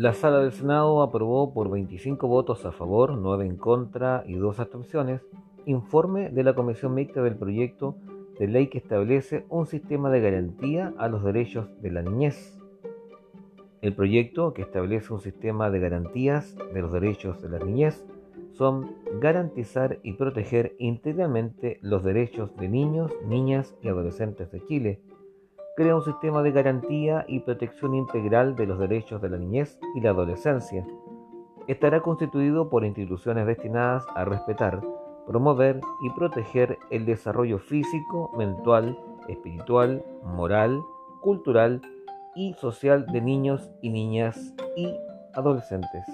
La sala del Senado aprobó por 25 votos a favor, 9 en contra y 2 abstenciones informe de la Comisión Mixta del proyecto de ley que establece un sistema de garantía a los derechos de la niñez. El proyecto que establece un sistema de garantías de los derechos de la niñez son garantizar y proteger integralmente los derechos de niños, niñas y adolescentes de Chile. Crea un sistema de garantía y protección integral de los derechos de la niñez y la adolescencia. Estará constituido por instituciones destinadas a respetar, promover y proteger el desarrollo físico, mental, espiritual, moral, cultural y social de niños y niñas y adolescentes.